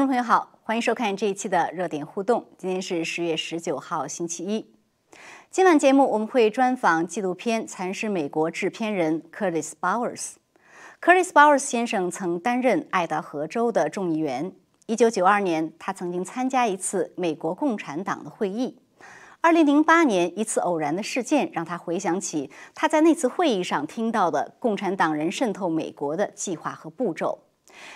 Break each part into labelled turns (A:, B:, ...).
A: 观众朋友好，欢迎收看这一期的热点互动。今天是十月十九号，星期一。今晚节目我们会专访纪录片《蚕食美国》制片人 Curtis Bowers。Curtis Bowers 先生曾担任爱达荷州的众议员。一九九二年，他曾经参加一次美国共产党的会议。二零零八年，一次偶然的事件让他回想起他在那次会议上听到的共产党人渗透美国的计划和步骤。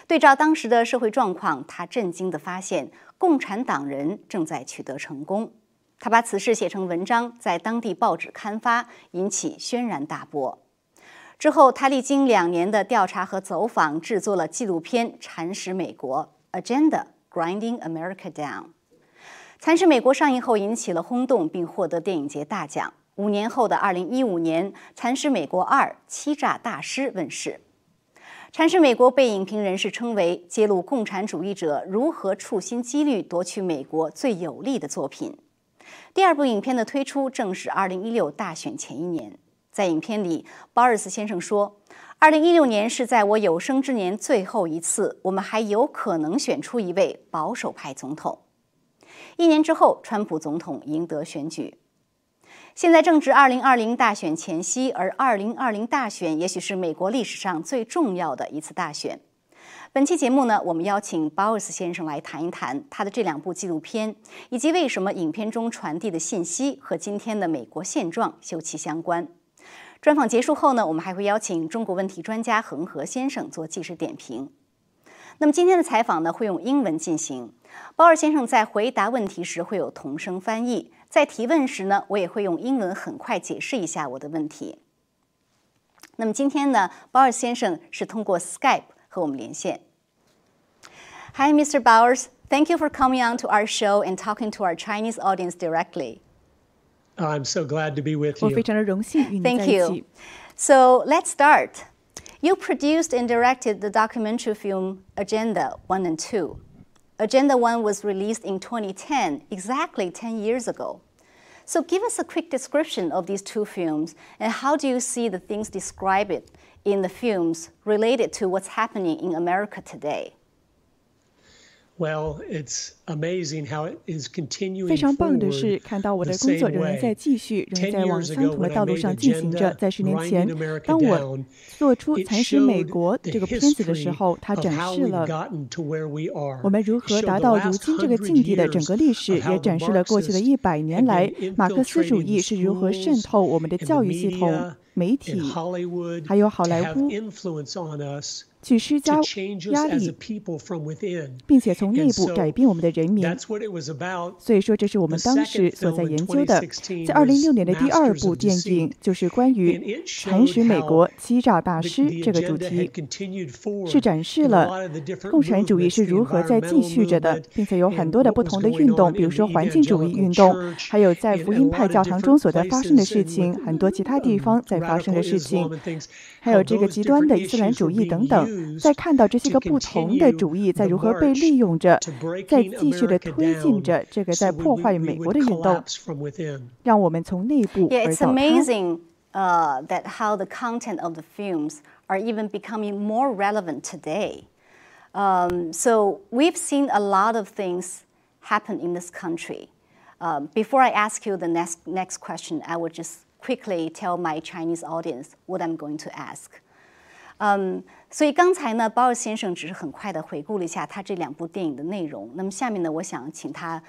A: 对照当时的社会状况，他震惊地发现，共产党人正在取得成功。他把此事写成文章，在当地报纸刊发，引起轩然大波。之后，他历经两年的调查和走访，制作了纪录片《蚕食美国》（Agenda: Grinding America Down）。《蚕食美国》上映后引起了轰动，并获得电影节大奖。五年后的二零一五年，《蚕食美国二：欺诈大师》问世。《阐释美国》被影评人士称为揭露共产主义者如何处心积虑夺取美国最有利的作品。第二部影片的推出正是2016大选前一年。在影片里，鲍尔斯先生说：“2016 年是在我有生之年最后一次，我们还有可能选出一位保守派总统。”一年之后，川普总统赢得选举。现在正值二零二零大选前夕，而二零二零大选也许是美国历史上最重要的一次大选。本期节目呢，我们邀请鲍尔斯先生来谈一谈他的这两部纪录片，以及为什么影片中传递的信息和今天的美国现状休戚相关。专访结束后呢，我们还会邀请中国问题专家恒河先生做即时点评。那么今天的采访呢，会用英文进行。鲍尔先生在回答问题时会有同声翻译。在提问时呢，我也会用英文很快解释一下我的问题。那么今天呢，鲍尔先生是通过 Skype 和我们连线。Hi, Mr. Bowers. Thank you for coming on to our show and talking to our Chinese audience directly.
B: I'm so glad to be with you.
C: 我非常的荣幸与您在
A: Thank
C: 一
A: you.
C: 起。
A: So let's start. You produced and directed the documentary film Agenda 1 and 2. Agenda 1 was released in 2010, exactly 10 years ago. So give us a quick description of these two films and how do you see the things described in the films related to what's happening in America today?
C: 非常棒的是，看到我的工作仍然在继续，仍在往相同的道路上进行着。在十年前，当我做出《蚕食美国》这个片子的时候，它展示了我们如何达到如今这个境地的整个历史，也展示了过去的一百年来马克思主义是如何渗透我们的教育系统。媒体，还有好莱坞去施加压力.并且从内部改变我们的人民。所以说，这是我们当时所在研究的。在二零一六年的第二部电影，就是关于“蚕食美国、欺诈大师”这个主题，是展示了共产主义是如何在继续着的，并且有很多的不同的运动，比如说环境主义运动，还有在福音派教堂中所在发生的事情，很多其他地方在发生的事情，还有这个极端的伊斯兰主义等等。在看到这些个不同的主义在如何被利用着，在继续的推进着这个在破坏美国的运动，让我们从内部
A: Yeah,
C: 而
A: it's
C: 倒塌。
A: amazing uh, that how the content of the films are even becoming more relevant today. Um, so we've seen a lot of things happen in this country. Um, before I ask you the next next question, I would just quickly tell my Chinese audience what I'm going to ask. 嗯，所以刚才呢，鲍尔先生只是很快的回顾了一下他这两部电影的内容。那么下面呢，我想请他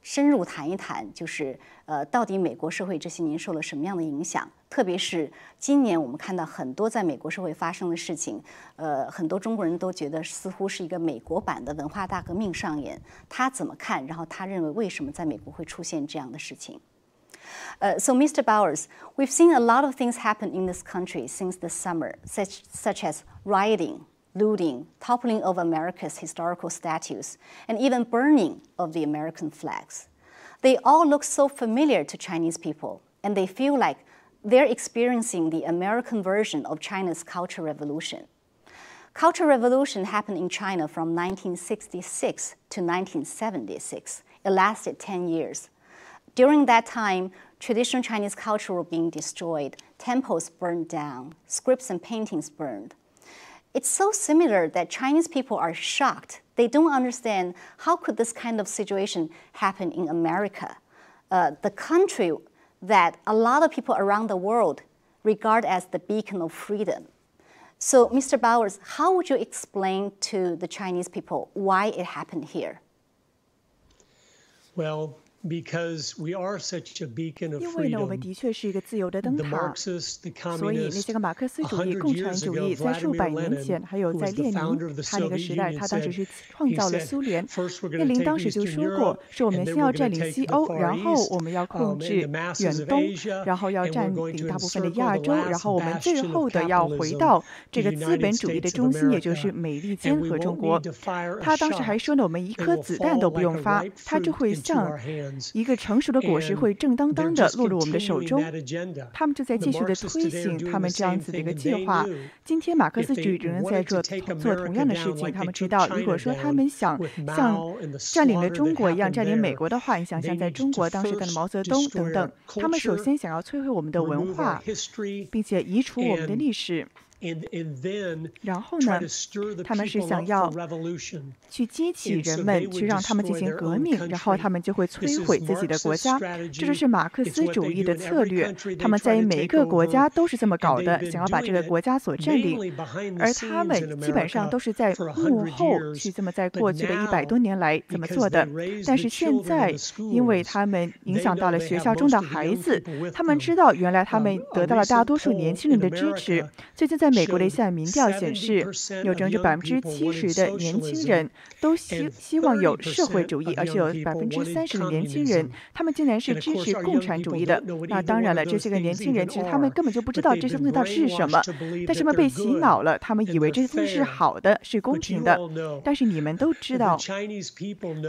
A: 深入谈一谈，就是呃，到底美国社会这些年受了什么样的影响？特别是今年我们看到很多在美国社会发生的事情，呃，很多中国人都觉得似乎是一个美国版的文化大革命上演。他怎么看？然后他认为为什么在美国会出现这样的事情？Uh, so, Mr. Bowers, we've seen a lot of things happen in this country since the summer, such, such as rioting, looting, toppling of America's historical statues, and even burning of the American flags. They all look so familiar to Chinese people, and they feel like they're experiencing the American version of China's Cultural Revolution. Cultural Revolution happened in China from 1966 to 1976. It lasted 10 years. During that time, traditional Chinese culture were being destroyed, temples burned down, scripts and paintings burned. It's so similar that Chinese people are shocked. They don't understand how could this kind of situation happen in America, uh, the country that a lot of people around the world regard as the beacon of freedom. So, Mr. Bowers, how would you explain to the Chinese people why it happened here?
B: Well,
C: 因为呢，我们的确是一个自由的灯塔。所以那些个马克思主义、共产主义，在数百年前还有在列宁他那个时代，他当时是创造了苏联。列宁当时就说过，说我们先要占领西欧，然后我们要控制远东，然后要占领大部分的亚洲，然后我们最后的要回到这个资本主义的中心，也就是美利坚和
B: 中
C: 国。他当时还说呢，我们一颗子弹都不用发，他就会
B: 向。
C: 一个成熟的果实会正当当的落入我们的手中。他们就在继续的推行他们这样子的一个计划。今天马克思主义者然在做做同样的事情他们知道如果说他们想像占领了中国一样占领美国的话你想象在中国当时的毛泽东等等。他们首先想要摧毁我们的文化并且移除我们的历史。然后呢他们是想要去激起人们去让他们进行革命然后他们就会摧毁自己的国家。这就是马克思主义的策略他们在每一个国家都是这么搞的想要把这个国家所占领。而他们基本上都是在幕后去这么在过去的一百多年来怎么做的。但是现在因为他们影响到了学校中的孩子他们知道原来他们得到了大多数年轻人的支持最近在美国的一项民调显示，有整整百分之七十的年轻人都希希望有社会主义，而且有百分之三十的年轻人，他们竟然是支持共产主义的。那当然了，这些个年轻人其实他们根本就不知道这些东西到底是什么，但是他
B: 们
C: 被洗脑了，他们以为这些东西是好的，是公平的。但是你们都知道，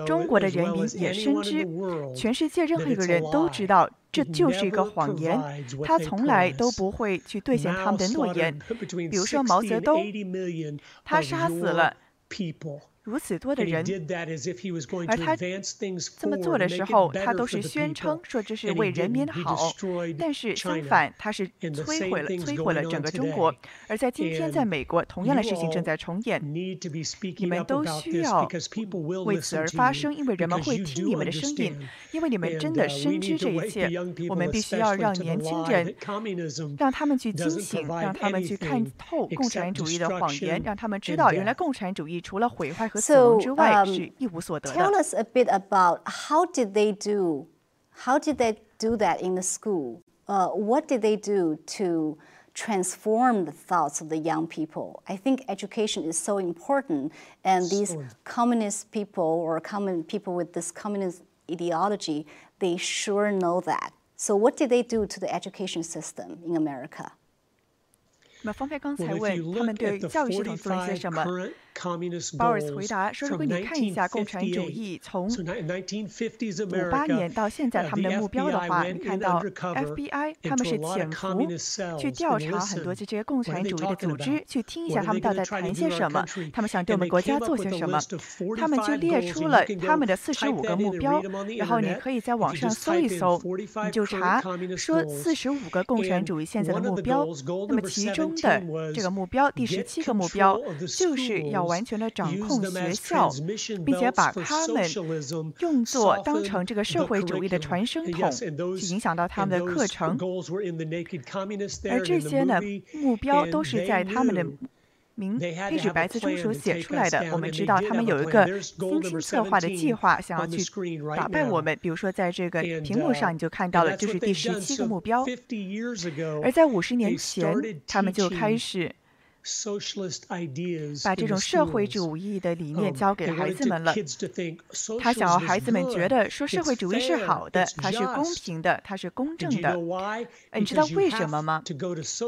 C: 中国的人民也深知，全世界任何一个人都知道。这就是一个谎言他从来都不会去兑现他们的诺言。比如说毛泽东他杀死了
B: people.
C: 如此多的人而他这么做的时候他都是宣称说这是为人民好但是相反他是摧毁了摧毁了整个中国而在今天在美国同样的事情正在重演你们都需要为此而发声因为人们会听你们的声音因为你们真的深知这一切我们必须要让年轻人让他们去惊醒让他们去看透共产主义的谎言让他们知道原来共产主义除了毁坏
A: So um, tell us a bit about how did they do, how did they do that in the school? Uh, what did they do to transform the thoughts of the young people. I think education is so important, and these
B: sure.
A: communist people or common people with this communist ideology, they sure know that. So, what did they do to the education system in America?
C: 我们方菲刚才问他们对教育系统做了些什么。鲍尔斯回答说：“如果你看一下共产主义从五八年到现在他们的目标的话，你看到 FBI 他们是潜伏去调查很多这些共产主义的组织，去听一下他们到底在谈些什么，他们想对我们国家做些什么。他们就列出了他们的四十五个目标，然后你可以在网上搜一搜，你就查说四十五个共产主义现在的目标。那么其中的这个目标，第十七个目标就是要。”完全的掌控学校，并且把他们用作当成这个社会主义的传声筒，去影响到他们的课程。而这些呢目标都是在他们的明黑纸白字中所写出来的。我们知道他们有一个精心策划的计划，想要去打败我们。比如说，在这个屏幕上你就看到了，就是第十七个目标。而在五十年前，他们就开始。把这种社会主义的理念交给孩子们了。他想要孩子们觉得说社会主义是好的，它是公平的，它是公正的。你知道为什么吗？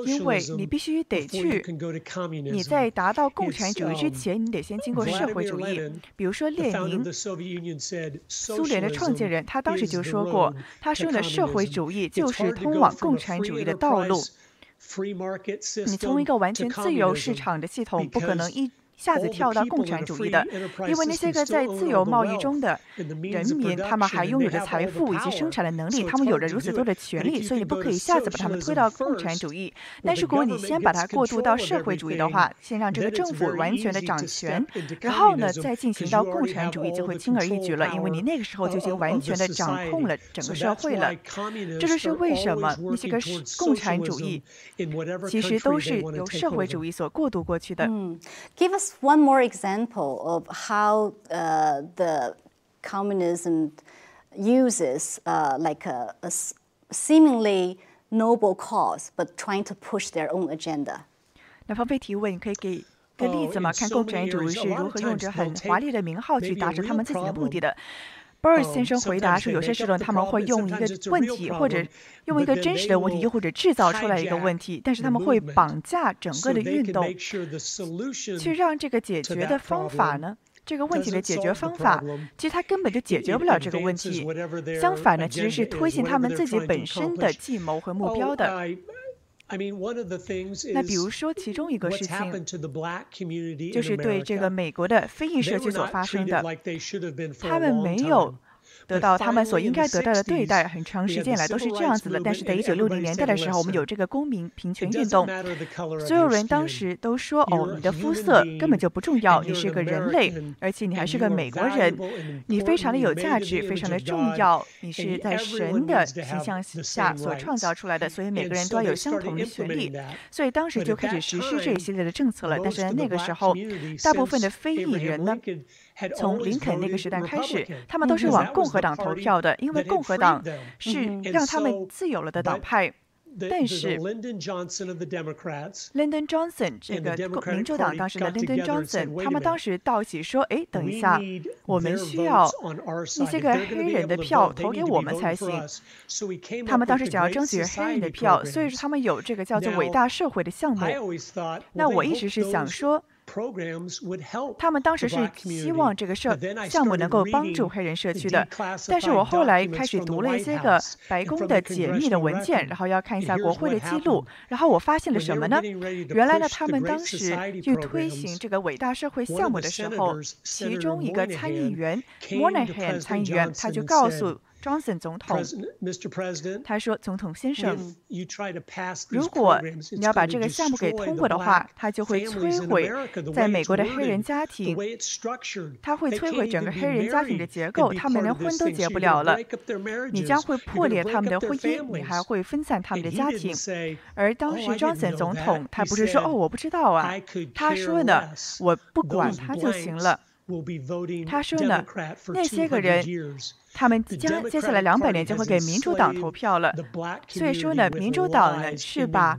C: 因为你必须得去，你在达到共产主义之前，你得先经过社会主义。比如说列宁，苏联的创建人，他当时就说过，他说的社会主义就是通往共产主义的道路。你从一个完全自由市场的系统，不可能一下子跳到共产主义的，因为那些个在自由贸易中的人民，他们还拥有着财富以及生产的能力，他们有着如此多的权利，所以你不可以一下子把他们推到共产主义。但是如果你先把它过渡到社会主义的话，先让这个政府完全的掌权，然后呢再进行到共产主义，就会轻而易举了，因为你那个时候就已经完全的掌控了整个社会了。这就是为什么那些个共产主义其实都是由社会主义所过渡过去的。
A: Give us one more example of how uh, the communism uses uh, like a, a seemingly noble cause, but trying to push their own agenda.
C: 那方便提问，可以给个例子吗？看共产主义是如何用着很华丽的名号去达成他们自己的目的的。 鲍尔先生回答说：“有些时候他们会用一个问题，或者用一个真实的问题，又或者制造出来一个问题，但是他们会绑架整个的运动，去让这个解决的方法呢？这个问题的解决方法，其实他根本就解决不了这个问题。相反呢，其实是推进他们自己本身的计谋和目标的。”那比如说，其中一个事情，就是对这个美国的非裔社区所发生的，他们没有。得到他们所应该得到的对待，很长时间以来都是这样子的。但是在一九六零年代的时候，我们有这个公民平权运动，所有人当时都说：“哦，你的肤色根本就不重要，你是个人类，而且你还是个美国人，你非常的有价值，非常的重要，你是在神的形象下所创造出来的，所以每个人都要有相同的权利。”所以当时就开始实施这一系列的政策了。但是在那个时候，大部分的非裔人呢？从林肯那个时代开始，他们都是往共和党投票的，因为共和党是让他们自由了的党派。但是，Lyndon Johnson 这个民主党当时的 Lyndon Johnson，他们当时倒起说：“哎，等一下，我们需要那些个黑人的票投给我们才行。”他们当时想要争取黑人的票，所以说他们有这个叫做“伟大社会”的项目。那我一直是想说。他们当时是希望这个社项目能够帮助黑人社区的，但是我后来开始读了一些个白宫的解密的文件，然后要看一下国会的记录，然后我发现了什么呢？原来呢，他们当时去推行这个伟大社会项目的时候，其中一个参议员 Monahan 参议员他就告诉。Johnson 总统，他说：“总统先生，如果你要把这个项目给通过的话，他就会摧毁在美国的黑人家庭，他会摧毁整个黑人家庭的结构，他们连婚都结不了了。你将会破裂他们的婚姻，你还会分散他们的家庭。而当时 Johnson 总统，他不是说哦，我不知道啊，他说的，我不管他就行了。他说呢，那些个人。”他们将接下来两百年就会给民主党投票了，所以说呢，民主党呢是把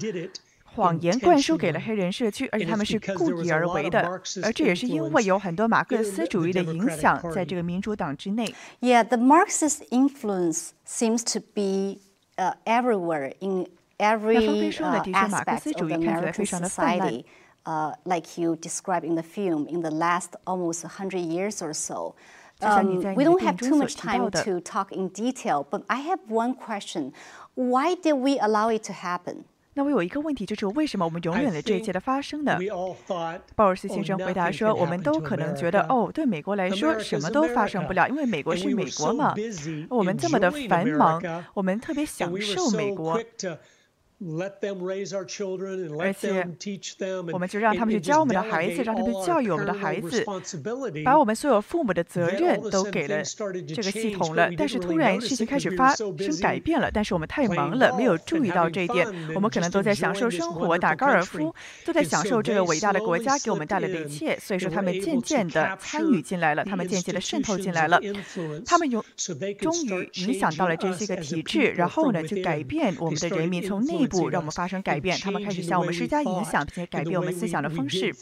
C: 谎言灌输给了黑人社区，而且他们是故意而为的，而这也是因为有很多马克思主义的影响在这个民主党之内。
A: Yeah, the Marxist influence seems to be uh everywhere in every aspect of the American society. Uh, like you described in the film, in the last almost hundred years or so. Um, we don't have too much time to talk in detail, but I have one question. Why did we allow it to happen?
C: 那我有一个问题，就是为什么我们容忍了这一切的发生呢？鲍尔斯先生回答说：“我们都可能觉得，哦，对美国来说什么都发生不了，因为美国是美国嘛。我们这么的繁忙，我们特别享受美国。” 而且，我们就让他们去教我们的孩子，让他们教育我们的孩子，把我们所有父母的责任都给了这个系统了。但是突然事情开始发生改变了，但是我们太忙了，没有注意到这一点。我们可能都在享受生活，打高尔夫，都在享受这个伟大的国家给我们带来的一切。所以说，他们渐渐的参与进来了，他们渐渐的渗透进来了，他们有终于影响到了这些个体制，然后呢，就改变我们的人民从内。步让我们发生改变，他们开始向我们施加影响，并且改变我们思想的方式，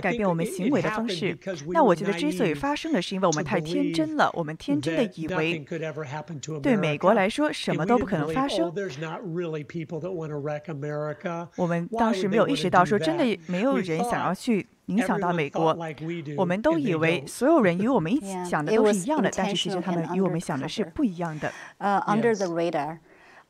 C: 改变我们行为的方式。那我觉得之所以发生的是因为我们太天真了，我们天真的以为对美国来说什么都不可能发生。我们当时没有意识到，说真的没有人想要去影响到美国。我们都以为所有人与我们一起 想的都是一样的，但是其实他们与我们想的是不一样的。
A: 呃，under the radar。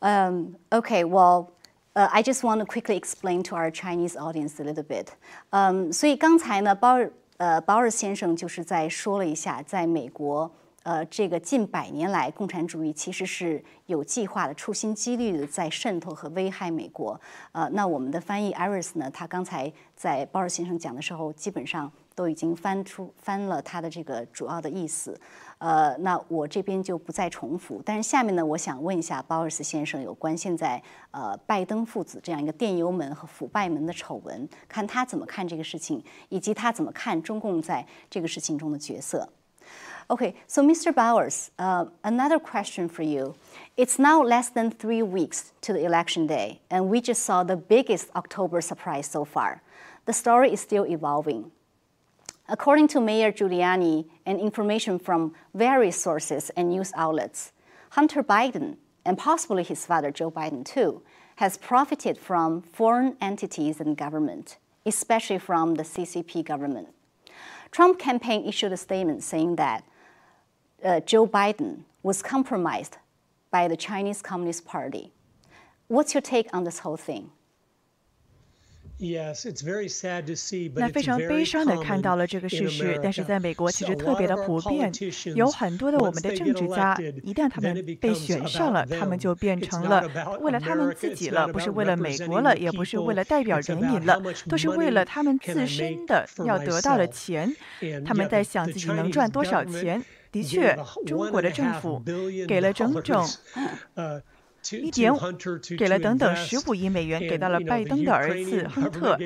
A: Um, okay, well, Uh, I just want to quickly explain to our Chinese audience a little bit. Um, 所以刚才呢，鲍尔呃鲍尔先生就是在说了一下，在美国呃这个近百年来，共产主义其实是有计划的、处心积虑的在渗透和危害美国。呃，那我们的翻译 Iris 呢，他刚才在鲍尔先生讲的时候，基本上都已经翻出翻了他的这个主要的意思。呃，那我这边就不再重复。但是下面呢，我想问一下鲍尔斯先生有关现在呃拜登父子这样一个电邮门和腐败门的丑闻，看他怎么看这个事情，以及他怎么看中共在这个事情中的角色。Okay, so Mr. Bowers, uh, another question for you. It's now less than three weeks to the election day, and we just saw the biggest October surprise so far. The story is still evolving. According to Mayor Giuliani and information from various sources and news outlets, Hunter Biden, and possibly his father Joe Biden too, has profited from foreign entities and government, especially from the CCP government. Trump campaign issued a statement saying that uh, Joe Biden was compromised by the Chinese Communist Party. What's your take on this whole thing?
C: 那非常悲伤的看到了这个事实，但是在美国其实特别的普遍，有很多的我们的政治家，一旦他们被选上了，他们就变成了为了他们自己了，不是为了美国了，也不是为了代表人民了，都是为了他们自身的要得到的钱，他们在想自己能赚多少钱。的确，中国的政府给了整整。一点给了等等十五亿美元，给到了拜登的儿子亨特，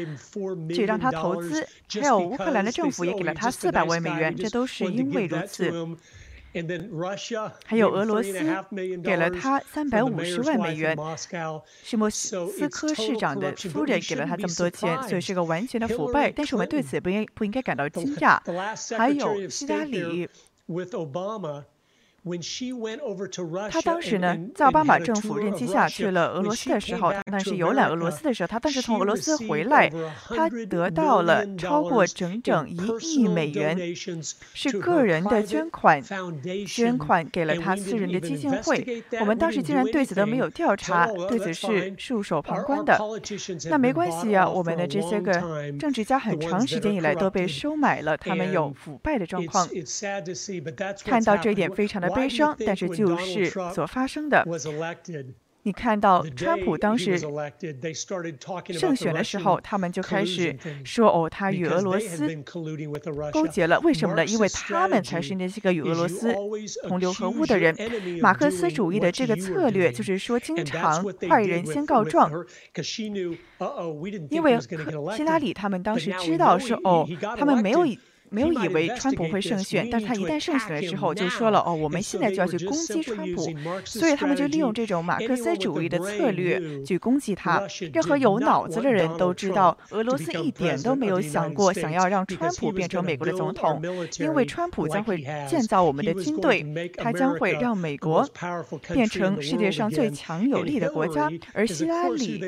C: 去让他投资。还有乌克兰的政府也给了他四百万美元，这都是因为如此。还有俄罗斯给了他三百五十万美元，是莫斯科市长的夫人给了他这么多钱，所以是个完全的腐败。但是我们对此不应不应该感到惊讶。还有希拉里。他当时呢，在奥巴马政府任期下去了俄罗斯的时候，他当时游览俄罗斯的时候，他当时从俄罗斯回来，他得到了超过整整一亿美元，是个人的捐款，捐款给了他私人的基金会。我们当时竟然对此都没有调查，对此是束手旁观的。那没关系啊，我们的这些个政治家很长时间以来都被收买了，他们有腐败的状况。看到这一点非常的。悲伤，但是就是所发生的。你看到川普当时胜选的时候，他们就开始说：“哦，他与俄罗斯勾结了。为什么呢？因为他们才是那些个与俄罗斯同流合污的人。马克思主义的这个策略就是说，经常坏人先告状。因为希拉里他们当时知道说，哦，他们没有。”没有以为川普会胜选，但是他一旦胜选了之后，就说了哦，我们现在就要去攻击川普，所以他们就利用这种马克思主义的策略去攻击他。任何有脑子的人都知道，俄罗斯一点都没有想过想要让川普变成美国的总统，因为川普将会建造我们的军队，他将会让美国变成世界上最强有力的国家。而希拉里，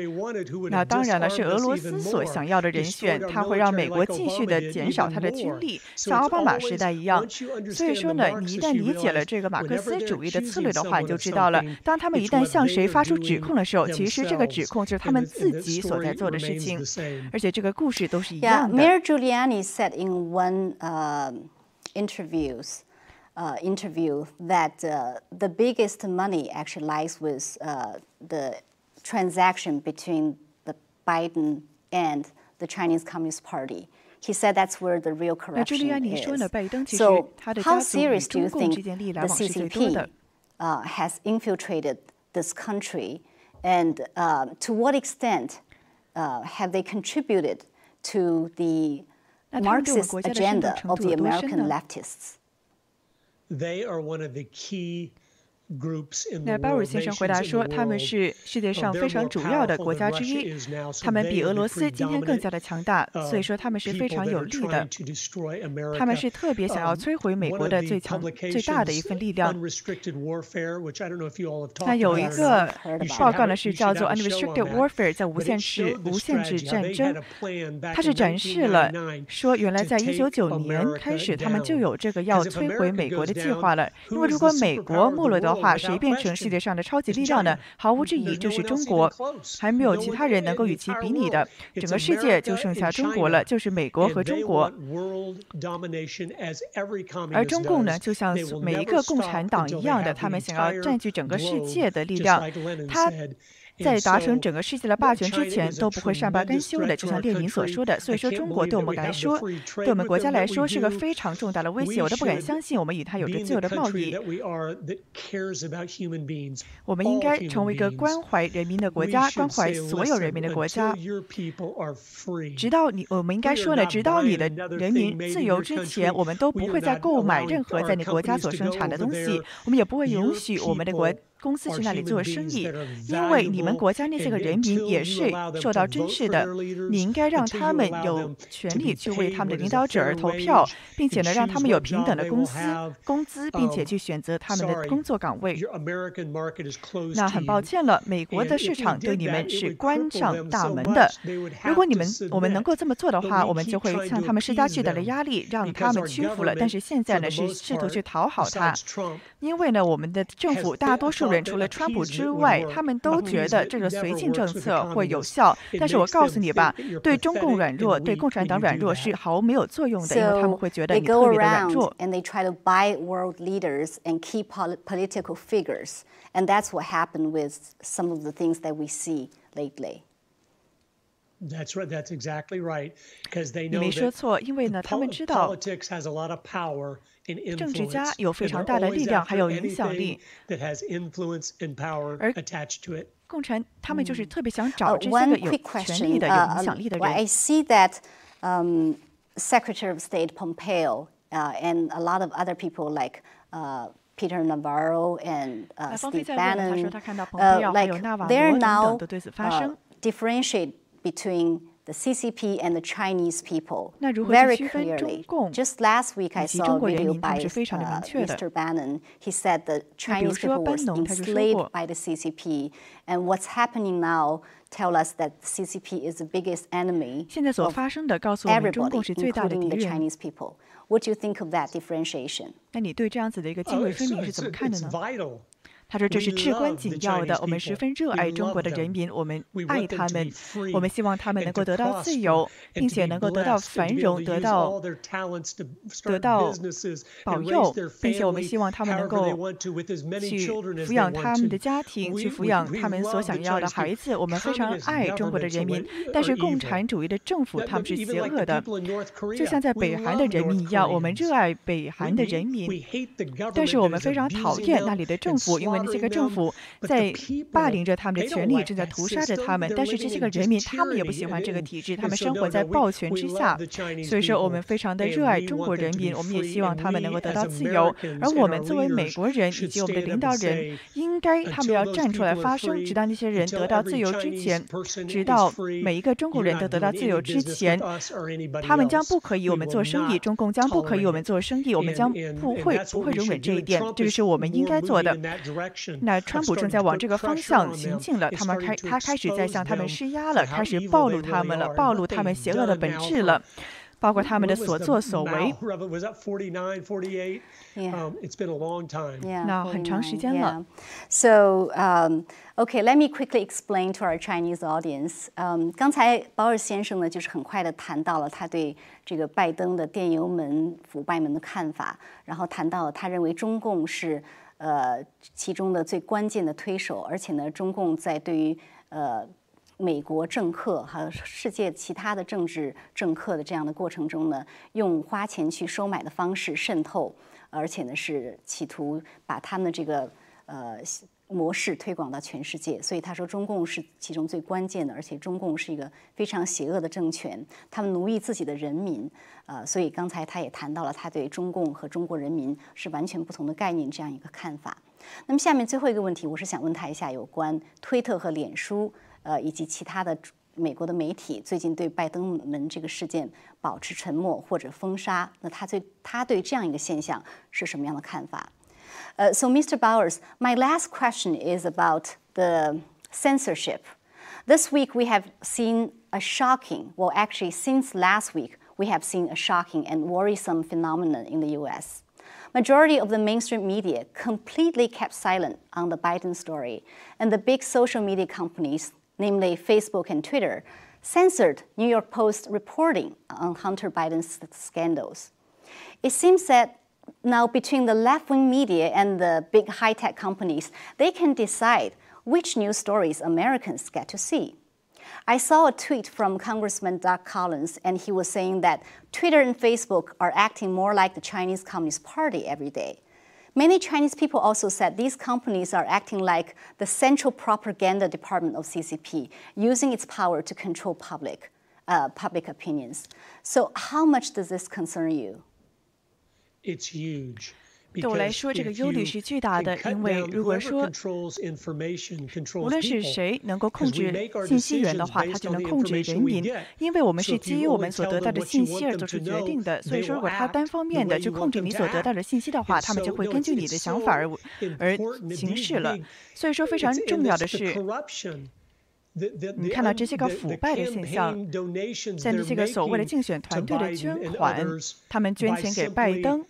C: 那当然了，是俄罗斯所想要的人选，他会让美国继续的减少他的军力。像奥巴马时代一样，所以说呢，你一旦理解了这个马克思主义的策略的话，你就知道了。当他们一旦向谁发出指控的时候，其实这个指控就是他们自己所在做的事情，而且这个故事都是一样的。
A: Mayor Giuliani said in one interviews interview that the biggest money actually lies with the transaction between the Biden and the Chinese Communist Party. He said that's where the real corruption is. So, how serious do you think the CCP uh, has infiltrated this country, and uh, to what extent uh, have they contributed to the Marxist agenda of the American leftists?
B: They are one of the key
C: 那鲍尔先生回答说：“他们是世界上非常主要的国家之一，他们比俄罗斯今天更加的强大，所以说他们是非常有力的。他们是特别想要摧毁美国的最强、最大的一份力量。那有一个报告呢，是叫做 Unrestricted Warfare，在无限制、无限制战争。它是展示了说，原来在一九九年开始，他们就有这个要摧毁美国的计划了。因为如果美国没落的话，话，谁变成世界上的超级力量呢？毫无质疑，就是中国，还没有其他人能够与其比拟的。整个世界就剩下中国了，就是美国和中国。而中共呢，就像每一个共产党一样的，他们想要占据整个世界的力量。他。在达成整个世界的霸权之前，都不会善罢甘休的，就像列宁所说的。所以说，中国对我们来说，对我们国家来说，是个非常重大的威胁。我都不敢相信，我们与他有着自由的贸易。我们应该成为一个关怀人民的国家，关怀所有人民的国家。直到你，我们应该说呢，直到你的人民自由之前，我们都不会再购买任何在你国家所生产的东西。我们也不会允许我们的国。公司去那里做生意，因为你们国家那些个人民也是受到珍视的。你应该让他们有权利去为他们的领导者而投票，并且呢，让他们有平等的工资、工资，并且去选择他们的工作岗位。那很抱歉了，美国的市场对你们是关上大门的。如果你们我们能够这么做的话，我们就会向他们施加巨大的压力，让他们屈服了。但是现在呢，是试图去讨好他，因为呢，我们的政府大多数。除了川普之外，他们都觉得这个绥靖政策会有效。但是我告诉你吧，对中共软弱、对共产党软弱是毫无没有作用的，因为他们会觉得你特别的软弱。
A: And they try to buy world leaders and key political figures, and that's what happened with some of the things that we see lately.
B: That's right. That's exactly right. Because they
C: 你没说错，因为呢，他们知道。
B: Politics has a lot of power
C: 政治家有非常大的力量，还有影响力。而共产他们就是特别想找这些个有权力的、有影响力的人。
A: I see that um, Secretary of State Pompeo uh, and a lot of other people like uh, Peter Navarro and uh, Steve Bannon, uh, like they're now uh, differentiate between the CCP and the Chinese people very clearly. Just last week, I saw a video by uh, Mr. Bannon. He said the Chinese people were enslaved by the CCP, and what's happening now tell us that the CCP is the biggest enemy of everybody, including the Chinese people. What do you think of that differentiation?
C: 那你对这样子的一个泾渭分明是怎么看的呢？ 他说：“这是至关紧要的。我们十分热爱中国的人民，我们爱他们，我们希望他们能够得到自由，并且能够得到繁荣，得到得到保佑，并且我们希望他们能够去抚养他们的家庭，去抚养他们所想要的孩子。我们非常爱中国的人民，但是共产主义的政府他们是邪恶的，就像在北韩的人民一样。我们热爱北韩的人民，但是我们非常讨厌那里的政府，因为。”这些个政府在霸凌着他们的权利，正在屠杀着他们。但是这些个人民，他们也不喜欢这个体制，他们生活在暴权之下。所以说，我们非常的热爱中国人民，我们也希望他们能够得到自由。而我们作为美国人以及我们的领导人，应该他们要站出来发声，直到那些人得到自由之前，直到每一个中国人都得到自由之前，他们将不可以我们做生意，中共将不可以我们做生意，我们将不会不会容忍这一点，这个是我们应该做的。那川普正在往这个方向行进了，他们开他开始在向他们施压了，开始暴露他们了，暴露他们邪恶的本质了，包括他们的所作所为。
A: Yeah.
B: it's been a long time. Yeah.
C: 那很长时间了。
A: So, um, okay, let me quickly explain to our Chinese audience. Um, 刚才保尔先生呢，就是很快的谈到了他对这个拜登的电邮门腐败门的看法，然后谈到了他认为中共是。呃，其中的最关键的推手，而且呢，中共在对于呃美国政客和世界其他的政治政客的这样的过程中呢，用花钱去收买的方式渗透，而且呢是企图把他们的这个呃。模式推广到全世界，所以他说中共是其中最关键的，而且中共是一个非常邪恶的政权，他们奴役自己的人民，呃，所以刚才他也谈到了他对中共和中国人民是完全不同的概念这样一个看法。那么下面最后一个问题，我是想问他一下有关推特和脸书，呃，以及其他的美国的媒体最近对拜登门这个事件保持沉默或者封杀，那他对他对这样一个现象是什么样的看法？Uh, so, Mr. Bowers, my last question is about the censorship. This week we have seen a shocking, well, actually, since last week, we have seen a shocking and worrisome phenomenon in the US. majority of the mainstream media completely kept silent on the Biden story, and the big social media companies, namely Facebook and Twitter, censored New York Post reporting on Hunter Biden's scandals. It seems that now between the left-wing media and the big high-tech companies, they can decide which news stories Americans get to see. I saw a tweet from Congressman Doug Collins, and he was saying that Twitter and Facebook are acting more like the Chinese Communist Party every day. Many Chinese people also said these companies are acting like the central propaganda department of CCP, using its power to control public, uh, public opinions. So, how much does this concern you?
B: It's huge.
C: 对我来说，这个忧虑是巨大的，因为如果说无论是谁能够控制信息源的话，他就能控制人民，因为我们是基于我们所得到的信息而做出决定的。所以说，如果他单方面的去控制你所得到的信息的话，他们就会根据你的想法而而行事了。所以说，非常重要的是。你看到这些个腐败的现象，在这些个所谓的竞选团队的捐款，他们捐钱给拜登。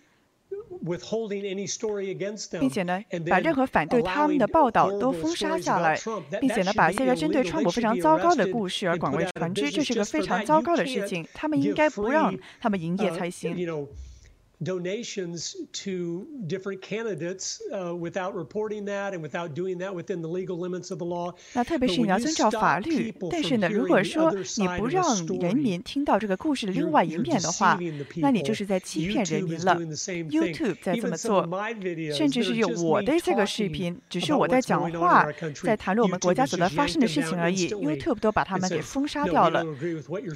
C: 并且呢，把任何反对他们的报道都封杀下来，并且呢，把现在针对川普非常糟糕的故事而广为传知，这是个非常糟糕的事情。他们应该不让他们营业才行。
B: Donations to different candidates uh, without reporting that and without doing that within the legal limits of the law.
C: 那特别是你要遵照法律，但是呢，如果说你不让人民听到这个故事的另外一面的话，那你就是在欺骗人民了。YouTube 在这么做，甚至是有我的这个视频，只是我在讲话，在谈论我们国家所在发生的事情而已，YouTube 都把他们给封杀掉了。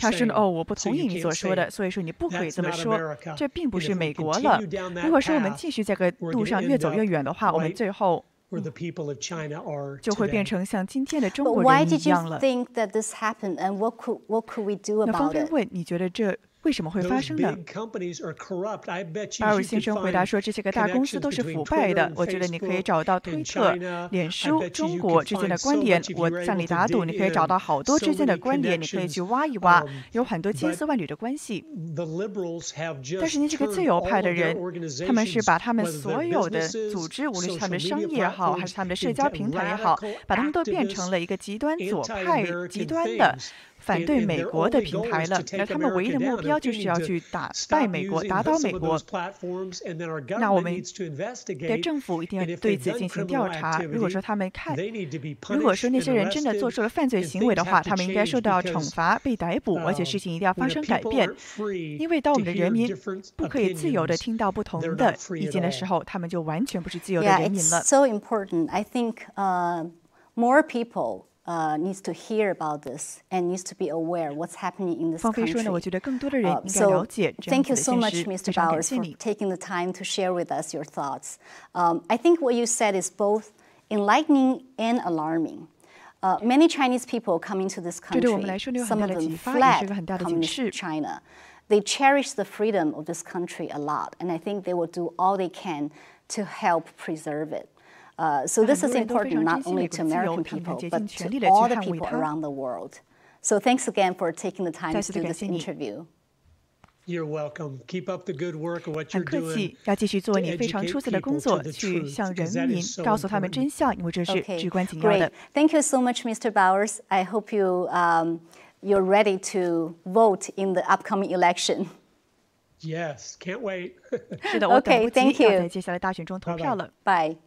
C: 他说：“哦，我不同意你所说的，所以说你不可以这么说。”这并不是美。国了。如果说我们继续在这个路上越走越远的话，我们最后就会变成像今天的中国人一样了。那方便问，你觉得这？为什么会发生呢？巴尔先生回答说：“这些个大公司都是腐败的。”我觉得你可以找到推特、脸书、中国之间的关联。我向你打赌，你可以找到好多之间的关联，你可以去挖一挖，有很多千丝万缕的关系。但是那些个自由派的人，他们是把他们所有的组织，无论是他们的商业也好，还是他们的社交平台也好，把他们都变成了一个极端左派、极端的。反对美国的平台了，而他们唯一的目标就是要去打败美国，打倒美国。那我们的政府一定要对此进行调查。如果说他们看，如果说那些人真的做出了犯罪行为的话，他们应该受到惩罚、被逮捕，而且事情一定要发生改变。因为当我们的人民不可以自由的听到不同的意见的时候，他们就完全不是自由的人民了。
A: So important, I think, uh, more people. Uh, needs to hear about this and needs to be aware what's happening in this country. So thank you so much, Mr. Bowers, for taking the time to share with us your thoughts. Um, I think what you said is both enlightening and alarming. Uh, many Chinese people coming to this country, some of them fled communist China. They cherish the freedom of this country a lot, and I think they will do all they can to help preserve it. Uh, so this is important not only to American people, but to all the people around the world. So thanks again for taking the time to do this interview.
B: You're welcome. Keep up the good work of what you're doing.
C: 很客气，要继续做你非常出色的工作，去向人民告诉他们真相，因为这是至关紧要的。
A: Thank you so much, Mr. Bowers. I hope you um, you're ready to vote in the upcoming election.
B: Yes, can't wait.
C: 是的，我等不及要在接下来大选中投票了。
A: Bye.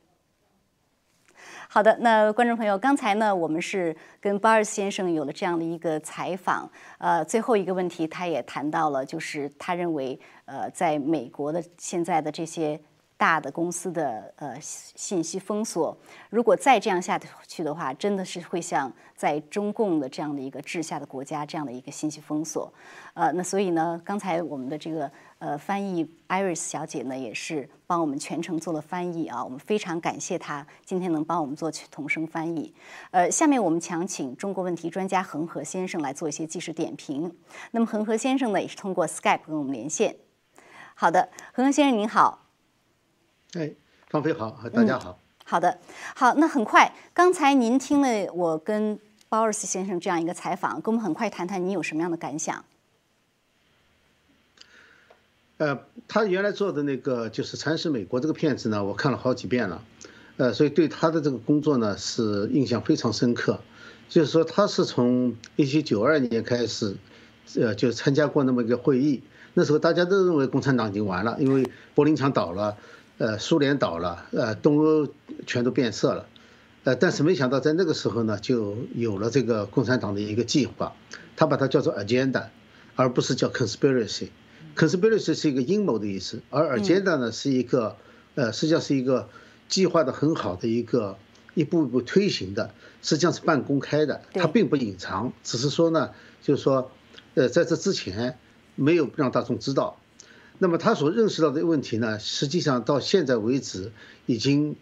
A: 好的，那观众朋友，刚才呢，我们是跟巴尔斯先生有了这样的一个采访。呃，最后一个问题，他也谈到了，就是他认为，呃，在美国的现在的这些大的公司的呃信息封锁，如果再这样下去的话，真的是会像在中共的这样的一个治下的国家这样的一个信息封锁。呃，那所以呢，刚才我们的这个。呃，翻译 Iris 小姐呢，也是帮我们全程做了翻译啊，我们非常感谢她今天能帮我们做同声翻译。呃，下面我们想请中国问题专家恒河先生来做一些即时点评。那么恒河先生呢，也是通过 Skype 跟我们连线。好的，恒河先生您好。
D: 哎，张飞好，大家好。
A: 好的，好，那很快，刚才您听了我跟鲍尔斯先生这样一个采访，跟我们很快谈谈你有什么样的感想？
D: 呃，他原来做的那个就是《蚕食美国》这个片子呢，我看了好几遍了，呃，所以对他的这个工作呢是印象非常深刻。就是说，他是从一七九二年开始，呃，就参加过那么一个会议。那时候大家都认为共产党已经完了，因为柏林墙倒了，呃，苏联倒了，呃，东欧全都变色了，呃，但是没想到在那个时候呢，就有了这个共产党的一个计划，他把它叫做 agenda，而不是叫 conspiracy。Conspiracy 是一个阴谋的意思，而 agenda 呢是一个，呃，实际上是一个计划的很好的一个。一步一步推行的，实际上是半公开的，它并不隐藏，只是说呢，就是说，呃，在这之前没有让大众知道。那么他所认识到的问题呢，实际上到现在为止，已经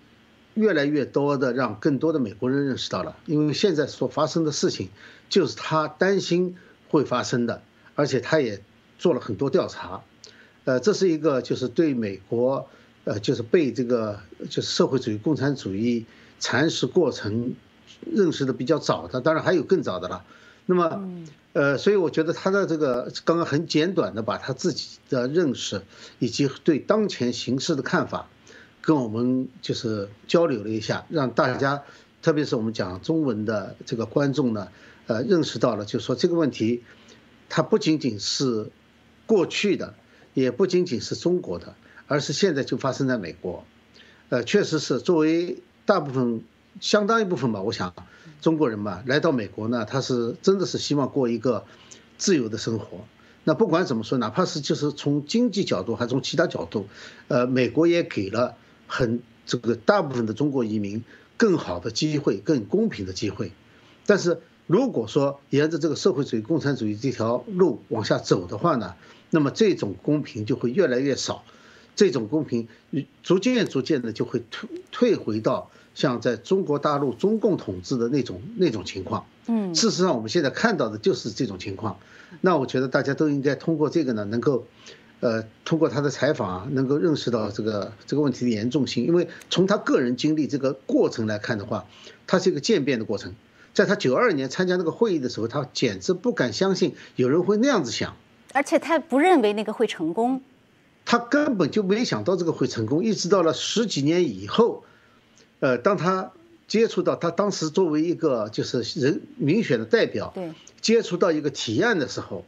D: 越来越多的让更多的美国人认识到了，因为现在所发生的事情，就是他担心会发生的，而且他也做了很多调查，呃，这是一个就是对美国，呃，就是被这个就是社会主义共产主义。蚕食过程认识的比较早的，当然还有更早的了。那么，呃，所以我觉得他的这个刚刚很简短的把他自己的认识以及对当前形势的看法，跟我们就是交流了一下，让大家，特别是我们讲中文的这个观众呢，呃，认识到了，就是说这个问题，它不仅仅是过去的，也不仅仅是中国的，而是现在就发生在美国。呃，确实是作为。大部分，相当一部分吧，我想，中国人嘛，来到美国呢，他是真的是希望过一个自由的生活。那不管怎么说，哪怕是就是从经济角度，还从其他角度，呃，美国也给了很这个大部分的中国移民更好的机会，更公平的机会。但是如果说沿着这个社会主义、共产主义这条路往下走的话呢，那么这种公平就会越来越少。这种公平，逐渐逐渐的就会退退回到像在中国大陆中共统治的那种那种情况。嗯，事实上我们现在看到的就是这种情况。那我觉得大家都应该通过这个呢，能够，呃，通过他的采访，能够认识到这个这个问题的严重性。因为从他个人经历这个过程来看的话，他是一个渐变的过程。在他九二年参加那个会议的时候，他简直不敢相信有人会那样子想，
A: 而且他不认为那个会成功。
D: 他根本就没想到这个会成功，一直到了十几年以后，呃，当他接触到他当时作为一个就是人民选的代表，
A: 对，
D: 接触到一个提案的时候，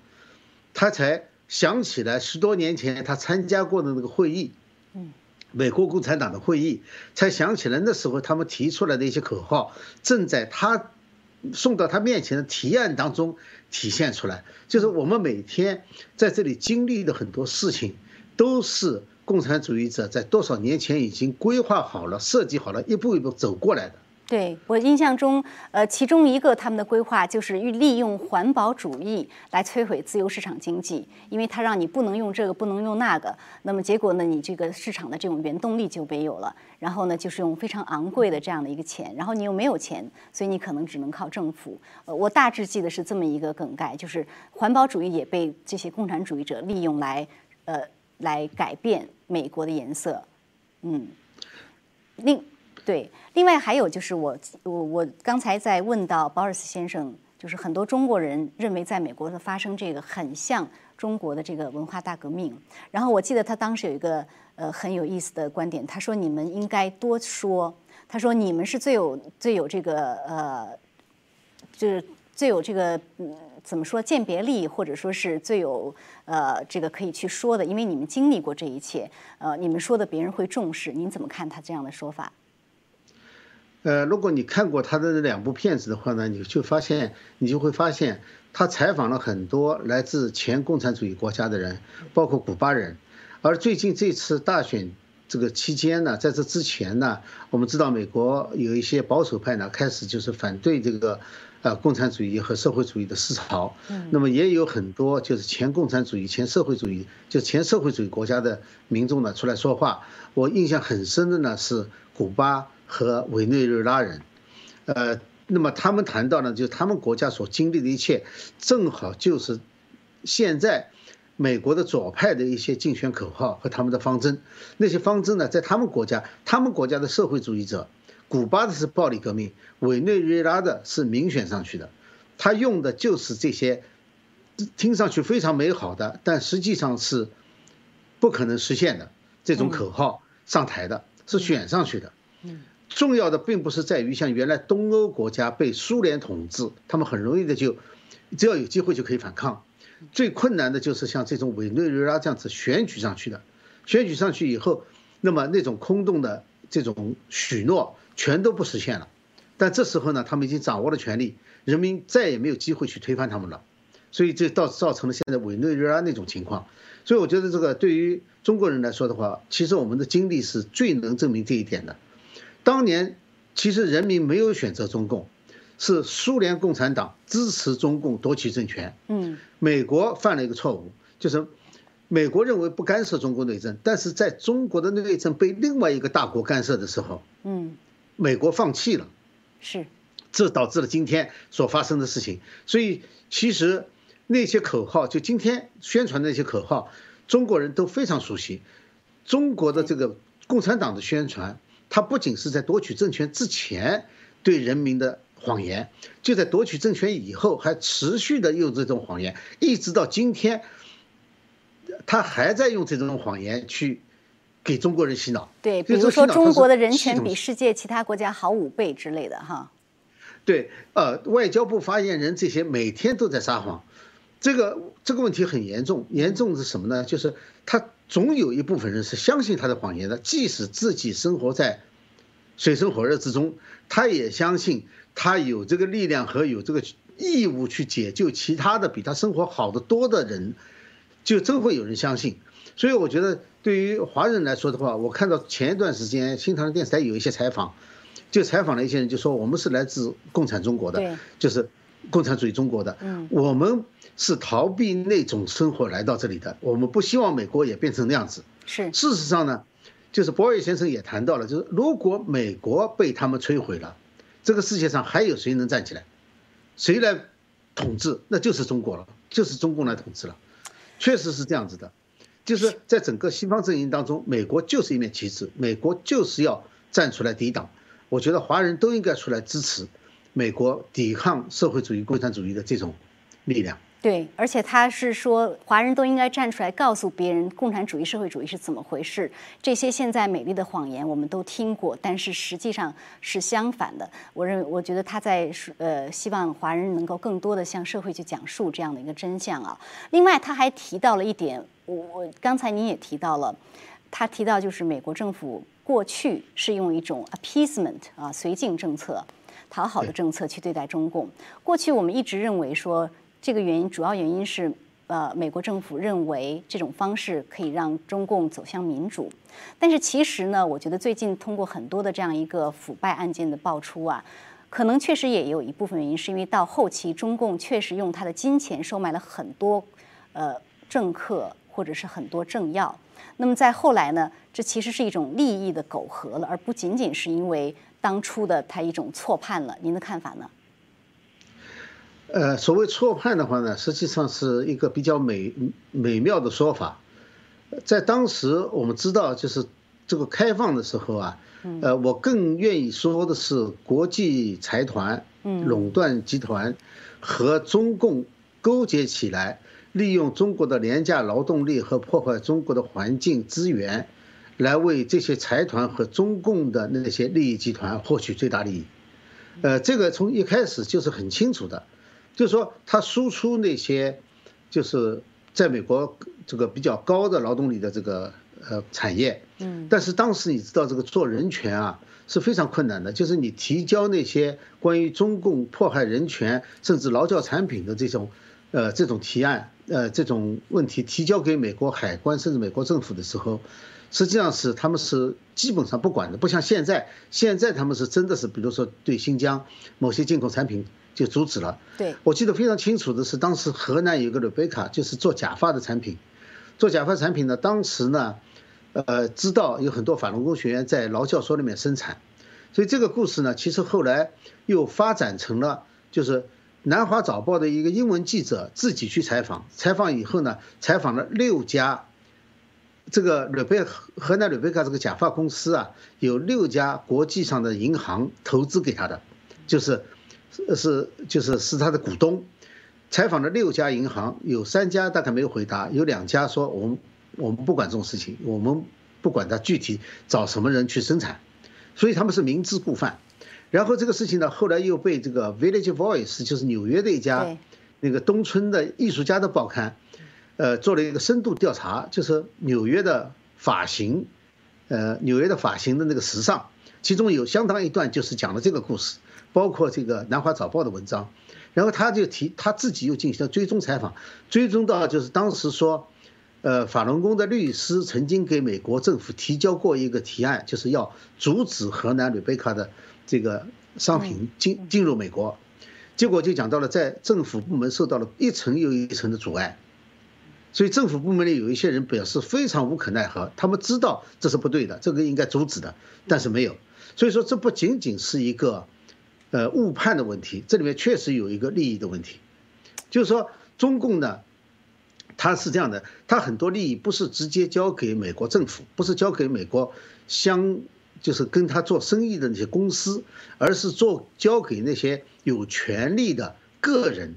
D: 他才想起来十多年前他参加过的那个会议，嗯，美国共产党的会议，才想起来那时候他们提出来的一些口号，正在他送到他面前的提案当中体现出来，就是我们每天在这里经历的很多事情。都是共产主义者在多少年前已经规划好了、设计好了，一步一步走过来的。
A: 对我印象中，呃，其中一个他们的规划就是利用环保主义来摧毁自由市场经济，因为它让你不能用这个，不能用那个，那么结果呢，你这个市场的这种原动力就没有了。然后呢，就是用非常昂贵的这样的一个钱，然后你又没有钱，所以你可能只能靠政府。呃，我大致记得是这么一个梗概，就是环保主义也被这些共产主义者利用来，呃。来改变美国的颜色，嗯，另对，另外还有就是我我我刚才在问到保尔斯先生，就是很多中国人认为在美国的发生这个很像中国的这个文化大革命，然后我记得他当时有一个呃很有意思的观点，他说你们应该多说，他说你们是最有最有这个呃，就是最有这个嗯。怎么说鉴别力，或者说是最有呃这个可以去说的，因为你们经历过这一切，呃，你们说的别人会重视，您怎么看他这样的说法？
D: 呃，如果你看过他的两部片子的话呢，你就发现，你就会发现，他采访了很多来自前共产主义国家的人，包括古巴人，而最近这次大选这个期间呢，在这之前呢，我们知道美国有一些保守派呢，开始就是反对这个。啊，共产主义和社会主义的思潮，那么也有很多就是前共产主义、前社会主义，就前社会主义国家的民众呢出来说话。我印象很深的呢是古巴和委内瑞拉人，呃，那么他们谈到呢，就是他们国家所经历的一切，正好就是现在美国的左派的一些竞选口号和他们的方针。那些方针呢，在他们国家，他们国家的社会主义者。古巴的是暴力革命，委内瑞拉的是民选上去的，他用的就是这些听上去非常美好的，但实际上是不可能实现的这种口号上台的，是选上去的。重要的并不是在于像原来东欧国家被苏联统治，他们很容易的就只要有机会就可以反抗。最困难的就是像这种委内瑞拉这样子选举上去的，选举上去以后，那么那种空洞的这种许诺全都不实现了。但这时候呢，他们已经掌握了权力，人民再也没有机会去推翻他们了。所以这造造成了现在委内瑞拉那种情况。所以我觉得这个对于中国人来说的话，其实我们的经历是最能证明这一点的。当年其实人民没有选择中共，是苏联共产党支持中共夺取政权。
A: 嗯，
D: 美国犯了一个错误，就是美国认为不干涉中国内政，但是在中国的内政被另外一个大国干涉的时候，
A: 嗯，
D: 美国放弃了，
A: 是，
D: 这导致了今天所发生的事情。所以其实那些口号，就今天宣传的那些口号，中国人都非常熟悉。中国的这个共产党的宣传。他不仅是在夺取政权之前对人民的谎言，就在夺取政权以后还持续的用这种谎言，一直到今天，他还在用这种谎言去给中国人洗脑。
A: 对，比如说中国的人权比世界其他国家好五倍之类的哈。
D: 对，呃，外交部发言人这些每天都在撒谎，这个这个问题很严重，严重是什么呢？就是他。总有一部分人是相信他的谎言的，即使自己生活在水深火热之中，他也相信他有这个力量和有这个义务去解救其他的比他生活好得多的人，就真会有人相信。所以我觉得，对于华人来说的话，我看到前一段时间新唐人电视台有一些采访，就采访了一些人，就说我们是来自共产中国的，就是共产主义中国的，我们。是逃避那种生活来到这里的，我们不希望美国也变成那样子。
A: 是，
D: 事实上呢，就是博尔先生也谈到了，就是如果美国被他们摧毁了，这个世界上还有谁能站起来？谁来统治？那就是中国了，就是中共来统治了。确实是这样子的，就是在整个西方阵营当中，美国就是一面旗帜，美国就是要站出来抵挡。我觉得华人都应该出来支持美国抵抗社会主义共产主义的这种力量。
A: 对，而且他是说，华人都应该站出来告诉别人，共产主义、社会主义是怎么回事。这些现在美丽的谎言我们都听过，但是实际上是相反的。我认为，我觉得他在呃，希望华人能够更多的向社会去讲述这样的一个真相啊。另外，他还提到了一点，我我刚才您也提到了，他提到就是美国政府过去是用一种 appeasement 啊，绥靖政策、讨好的政策去对待中共。过去我们一直认为说。这个原因主要原因是，呃，美国政府认为这种方式可以让中共走向民主，但是其实呢，我觉得最近通过很多的这样一个腐败案件的爆出啊，可能确实也有一部分原因是因为到后期中共确实用他的金钱收买了很多，呃，政客或者是很多政要，那么在后来呢，这其实是一种利益的苟合了，而不仅仅是因为当初的他一种错判了。您的看法呢？
D: 呃，所谓错判的话呢，实际上是一个比较美美妙的说法。在当时，我们知道，就是这个开放的时候啊，呃，我更愿意说的是国际财团、垄断集团和中共勾结起来，利用中国的廉价劳动力和破坏中国的环境资源，来为这些财团和中共的那些利益集团获取最大利益。呃，这个从一开始就是很清楚的。就是说，他输出那些，就是在美国这个比较高的劳动力的这个呃产业，
A: 嗯，
D: 但是当时你知道这个做人权啊是非常困难的，就是你提交那些关于中共迫害人权甚至劳教产品的这种，呃这种提案，呃这种问题提交给美国海关甚至美国政府的时候，实际上是他们是基本上不管的，不像现在，现在他们是真的是，比如说对新疆某些进口产品。就阻止了。
A: 对，
D: 我记得非常清楚的是，当时河南有个瑞贝卡，就是做假发的产品。做假发产品呢，当时呢，呃，知道有很多法轮功学员在劳教所里面生产，所以这个故事呢，其实后来又发展成了，就是南华早报的一个英文记者自己去采访，采访以后呢，采访了六家，这个瑞贝河南瑞贝卡这个假发公司啊，有六家国际上的银行投资给他的，就是。是，就是是他的股东，采访了六家银行，有三家大概没有回答，有两家说我们我们不管这种事情，我们不管他具体找什么人去生产，所以他们是明知故犯。然后这个事情呢，后来又被这个 Village Voice，就是纽约的一家那个东村的艺术家的报刊，呃，做了一个深度调查，就是纽约的发型，呃，纽约的发型的那个时尚，其中有相当一段就是讲了这个故事，包括这个南华早报的文章，然后他就提他自己又进行了追踪采访，追踪到就是当时说，呃，法轮功的律师曾经给美国政府提交过一个提案，就是要阻止河南瑞贝卡的。这个商品进进入美国，结果就讲到了，在政府部门受到了一层又一层的阻碍，所以政府部门里有一些人表示非常无可奈何，他们知道这是不对的，这个应该阻止的，但是没有。所以说，这不仅仅是一个呃误判的问题，这里面确实有一个利益的问题，就是说中共呢，它是这样的，它很多利益不是直接交给美国政府，不是交给美国相。就是跟他做生意的那些公司，而是做交给那些有权利的个人，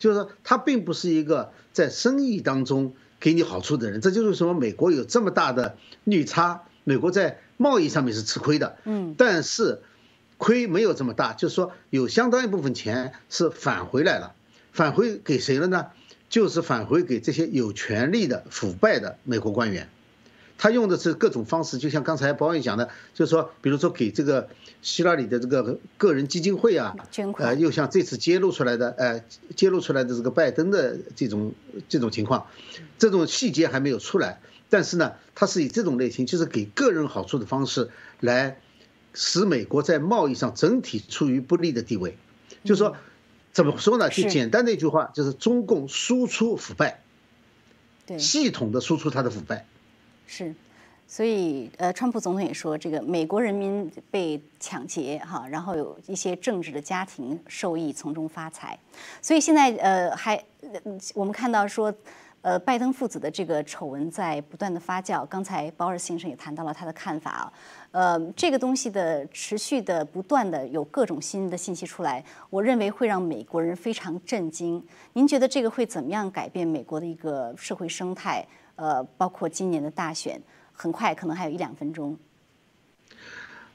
D: 就是说他并不是一个在生意当中给你好处的人。这就是为什么美国有这么大的逆差，美国在贸易上面是吃亏的。嗯，但是亏没有这么大，就是说有相当一部分钱是返回来了，返回给谁了呢？就是返回给这些有权利的腐败的美国官员。他用的是各种方式，就像刚才保安讲的，就是说，比如说给这个希拉里的这个个人基金会啊，呃，又像这次揭露出来的，呃，揭露出来的这个拜登的这种这种情况，这种细节还没有出来，但是呢，他是以这种类型，就是给个人好处的方式来使美国在贸易上整体处于不利的地位，就是说，怎么说呢？就简单的一句话，就是中共输出腐败，
A: 对，
D: 系统的输出它的腐败。
A: 是，所以呃，川普总统也说，这个美国人民被抢劫哈，然后有一些政治的家庭受益，从中发财。所以现在呃，还我们看到说，呃，拜登父子的这个丑闻在不断的发酵。刚才鲍尔先生也谈到了他的看法啊，呃，这个东西的持续的不断的有各种新的信息出来，我认为会让美国人非常震惊。您觉得这个会怎么样改变美国的一个社会生态？呃，包括今年的大选，很快可能还有一两分钟。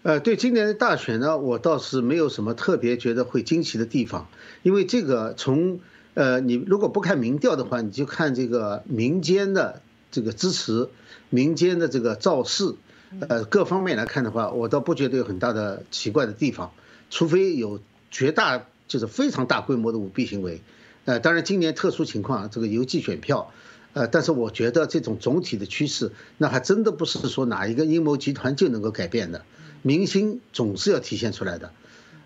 D: 呃，对今年的大选呢，我倒是没有什么特别觉得会惊奇的地方，因为这个从呃，你如果不看民调的话，你就看这个民间的这个支持，民间的这个造势，呃，各方面来看的话，我倒不觉得有很大的奇怪的地方，除非有绝大就是非常大规模的舞弊行为。呃，当然今年特殊情况，这个邮寄选票。呃，但是我觉得这种总体的趋势，那还真的不是说哪一个阴谋集团就能够改变的。民心总是要体现出来的。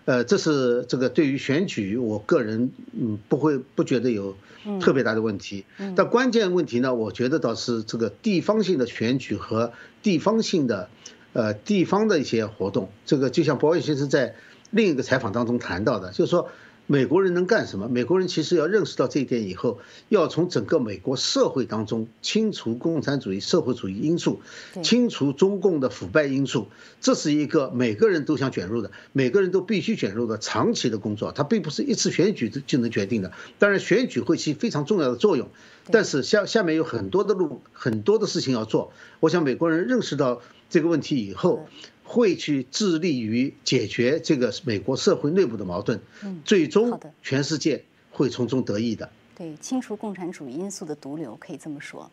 D: 呃，这是这个对于选举，我个人嗯不会不觉得有特别大的问题。但关键问题呢，我觉得倒是这个地方性的选举和地方性的呃地方的一些活动。这个就像博伟先生在另一个采访当中谈到的，就是说。美国人能干什么？美国人其实要认识到这一点以后，要从整个美国社会当中清除共产主义社会主义因素，清除中共的腐败因素，这是一个每个人都想卷入的，每个人都必须卷入的长期的工作。它并不是一次选举就就能决定的。当然，选举会起非常重要的作用，但是下下面有很多的路，很多的事情要做。我想美国人认识到这个问题以后。会去致力于解决这个美国社会内部的矛盾，嗯，最终全世界会从中得益的。
A: 对，清除共产主义因素的毒瘤，可以这么说。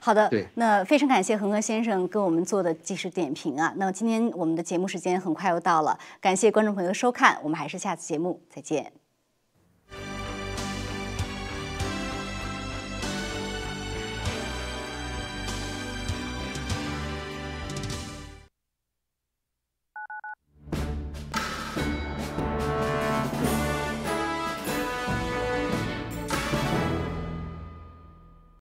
A: 好的，那非常感谢恒河先生跟我们做的即时点评啊。那今天我们的节目时间很快又到了，感谢观众朋友的收看，我们还是下次节目再见。